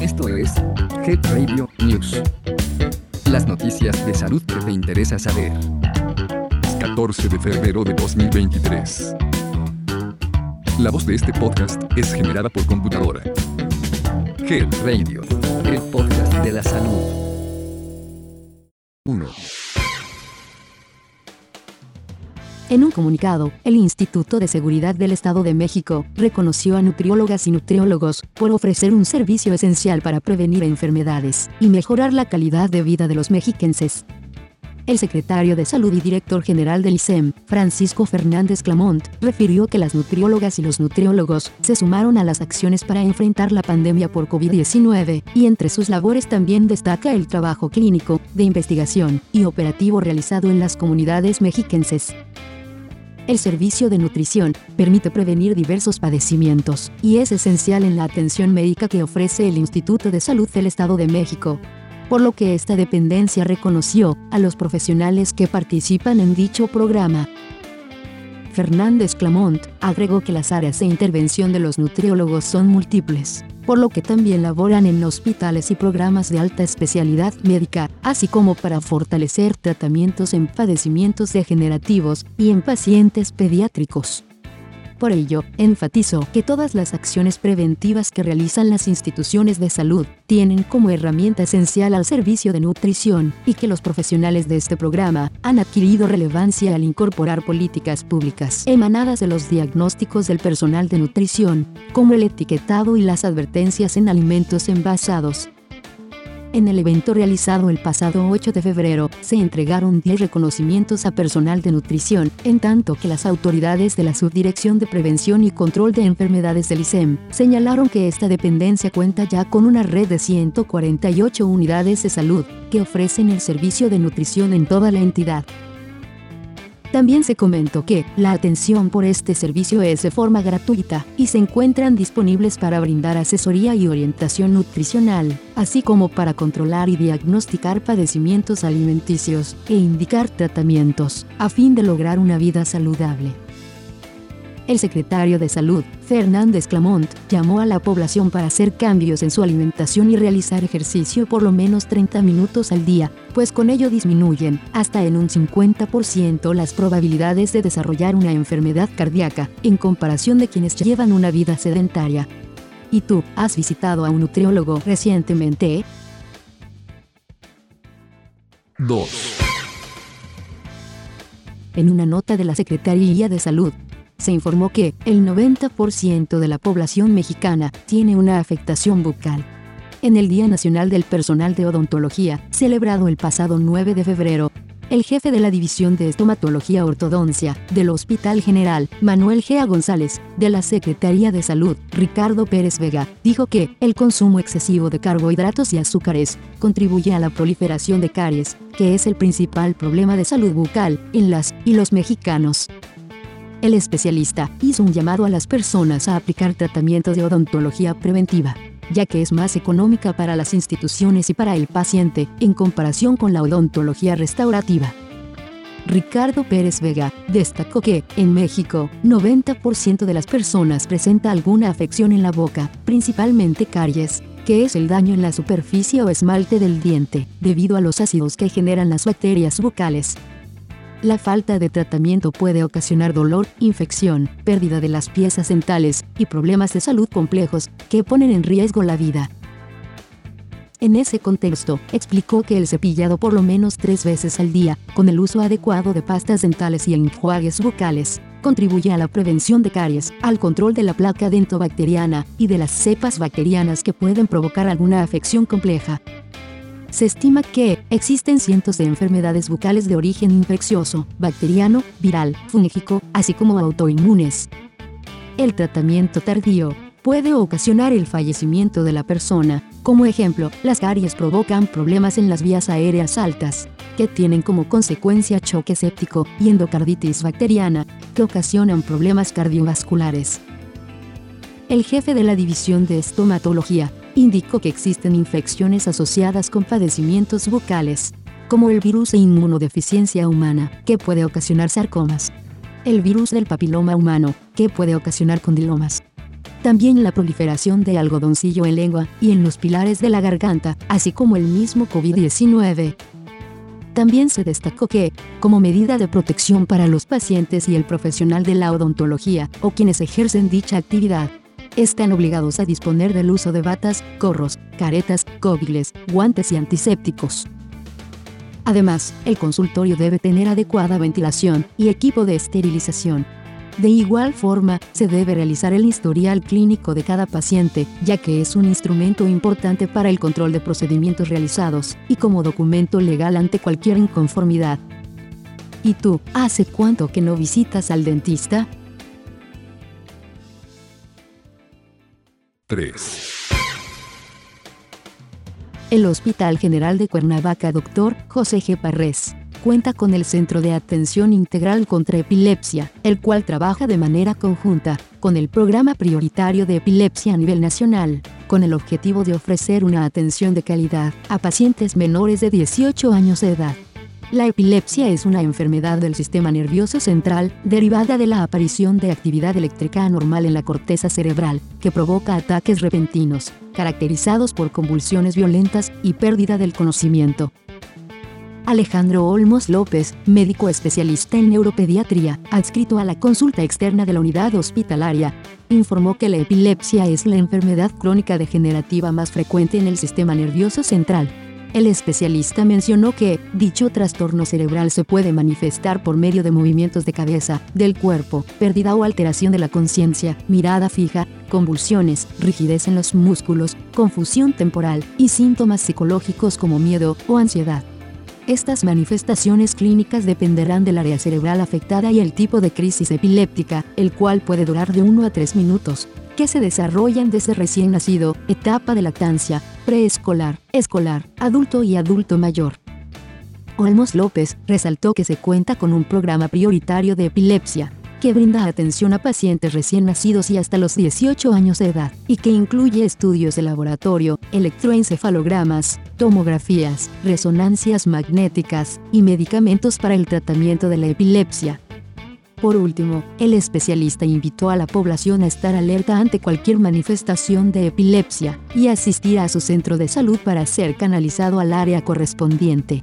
Esto es Head Radio News. Las noticias de salud que te interesa saber. 14 de febrero de 2023. La voz de este podcast es generada por computadora. Head Radio, el podcast de la salud. 1. En un comunicado, el Instituto de Seguridad del Estado de México reconoció a nutriólogas y nutriólogos por ofrecer un servicio esencial para prevenir enfermedades y mejorar la calidad de vida de los mexiquenses. El secretario de Salud y director general del ISEM, Francisco Fernández Clamont, refirió que las nutriólogas y los nutriólogos se sumaron a las acciones para enfrentar la pandemia por COVID-19, y entre sus labores también destaca el trabajo clínico, de investigación y operativo realizado en las comunidades mexiquenses. El servicio de nutrición permite prevenir diversos padecimientos y es esencial en la atención médica que ofrece el Instituto de Salud del Estado de México. Por lo que esta dependencia reconoció a los profesionales que participan en dicho programa. Fernández Clamont agregó que las áreas de intervención de los nutriólogos son múltiples, por lo que también laboran en hospitales y programas de alta especialidad médica, así como para fortalecer tratamientos en padecimientos degenerativos y en pacientes pediátricos. Por ello, enfatizó que todas las acciones preventivas que realizan las instituciones de salud tienen como herramienta esencial al servicio de nutrición y que los profesionales de este programa han adquirido relevancia al incorporar políticas públicas emanadas de los diagnósticos del personal de nutrición, como el etiquetado y las advertencias en alimentos envasados, en el evento realizado el pasado 8 de febrero, se entregaron 10 reconocimientos a personal de nutrición, en tanto que las autoridades de la Subdirección de Prevención y Control de Enfermedades del ISEM señalaron que esta dependencia cuenta ya con una red de 148 unidades de salud que ofrecen el servicio de nutrición en toda la entidad. También se comentó que la atención por este servicio es de forma gratuita y se encuentran disponibles para brindar asesoría y orientación nutricional, así como para controlar y diagnosticar padecimientos alimenticios e indicar tratamientos, a fin de lograr una vida saludable. El secretario de Salud, Fernández Clamont, llamó a la población para hacer cambios en su alimentación y realizar ejercicio por lo menos 30 minutos al día, pues con ello disminuyen hasta en un 50% las probabilidades de desarrollar una enfermedad cardíaca, en comparación de quienes llevan una vida sedentaria. ¿Y tú, has visitado a un nutriólogo recientemente? 2. En una nota de la Secretaría de Salud, se informó que el 90% de la población mexicana tiene una afectación bucal. En el Día Nacional del Personal de Odontología, celebrado el pasado 9 de febrero, el jefe de la División de Estomatología Ortodoncia del Hospital General, Manuel Gea González, de la Secretaría de Salud, Ricardo Pérez Vega, dijo que el consumo excesivo de carbohidratos y azúcares contribuye a la proliferación de caries, que es el principal problema de salud bucal en las y los mexicanos. El especialista hizo un llamado a las personas a aplicar tratamientos de odontología preventiva, ya que es más económica para las instituciones y para el paciente en comparación con la odontología restaurativa. Ricardo Pérez Vega destacó que, en México, 90% de las personas presenta alguna afección en la boca, principalmente caries, que es el daño en la superficie o esmalte del diente, debido a los ácidos que generan las bacterias bucales. La falta de tratamiento puede ocasionar dolor, infección, pérdida de las piezas dentales y problemas de salud complejos que ponen en riesgo la vida. En ese contexto, explicó que el cepillado por lo menos tres veces al día, con el uso adecuado de pastas dentales y enjuagues bucales, contribuye a la prevención de caries, al control de la placa dentobacteriana y de las cepas bacterianas que pueden provocar alguna afección compleja. Se estima que existen cientos de enfermedades bucales de origen infeccioso, bacteriano, viral, fúngico, así como autoinmunes. El tratamiento tardío puede ocasionar el fallecimiento de la persona. Como ejemplo, las caries provocan problemas en las vías aéreas altas, que tienen como consecuencia choque séptico y endocarditis bacteriana, que ocasionan problemas cardiovasculares. El jefe de la División de Estomatología indicó que existen infecciones asociadas con padecimientos bucales, como el virus de inmunodeficiencia humana, que puede ocasionar sarcomas, el virus del papiloma humano, que puede ocasionar condilomas, también la proliferación de algodoncillo en lengua y en los pilares de la garganta, así como el mismo COVID-19. También se destacó que, como medida de protección para los pacientes y el profesional de la odontología o quienes ejercen dicha actividad, están obligados a disponer del uso de batas, gorros, caretas, cóviles, guantes y antisépticos. Además, el consultorio debe tener adecuada ventilación y equipo de esterilización. De igual forma, se debe realizar el historial clínico de cada paciente, ya que es un instrumento importante para el control de procedimientos realizados y como documento legal ante cualquier inconformidad. ¿Y tú, hace cuánto que no visitas al dentista? 3. El Hospital General de Cuernavaca Dr. José G. Parrés cuenta con el Centro de Atención Integral contra Epilepsia, el cual trabaja de manera conjunta con el Programa Prioritario de Epilepsia a nivel nacional, con el objetivo de ofrecer una atención de calidad a pacientes menores de 18 años de edad. La epilepsia es una enfermedad del sistema nervioso central derivada de la aparición de actividad eléctrica anormal en la corteza cerebral, que provoca ataques repentinos, caracterizados por convulsiones violentas y pérdida del conocimiento. Alejandro Olmos López, médico especialista en neuropediatría, adscrito a la consulta externa de la unidad hospitalaria, informó que la epilepsia es la enfermedad crónica degenerativa más frecuente en el sistema nervioso central el especialista mencionó que dicho trastorno cerebral se puede manifestar por medio de movimientos de cabeza, del cuerpo, pérdida o alteración de la conciencia, mirada fija, convulsiones, rigidez en los músculos, confusión temporal y síntomas psicológicos como miedo o ansiedad. Estas manifestaciones clínicas dependerán del área cerebral afectada y el tipo de crisis epiléptica, el cual puede durar de 1 a 3 minutos, que se desarrollan desde recién nacido, etapa de lactancia, preescolar, escolar, adulto y adulto mayor. Olmos López resaltó que se cuenta con un programa prioritario de epilepsia, que brinda atención a pacientes recién nacidos y hasta los 18 años de edad, y que incluye estudios de laboratorio, electroencefalogramas, tomografías, resonancias magnéticas y medicamentos para el tratamiento de la epilepsia, por último, el especialista invitó a la población a estar alerta ante cualquier manifestación de epilepsia y asistir a su centro de salud para ser canalizado al área correspondiente.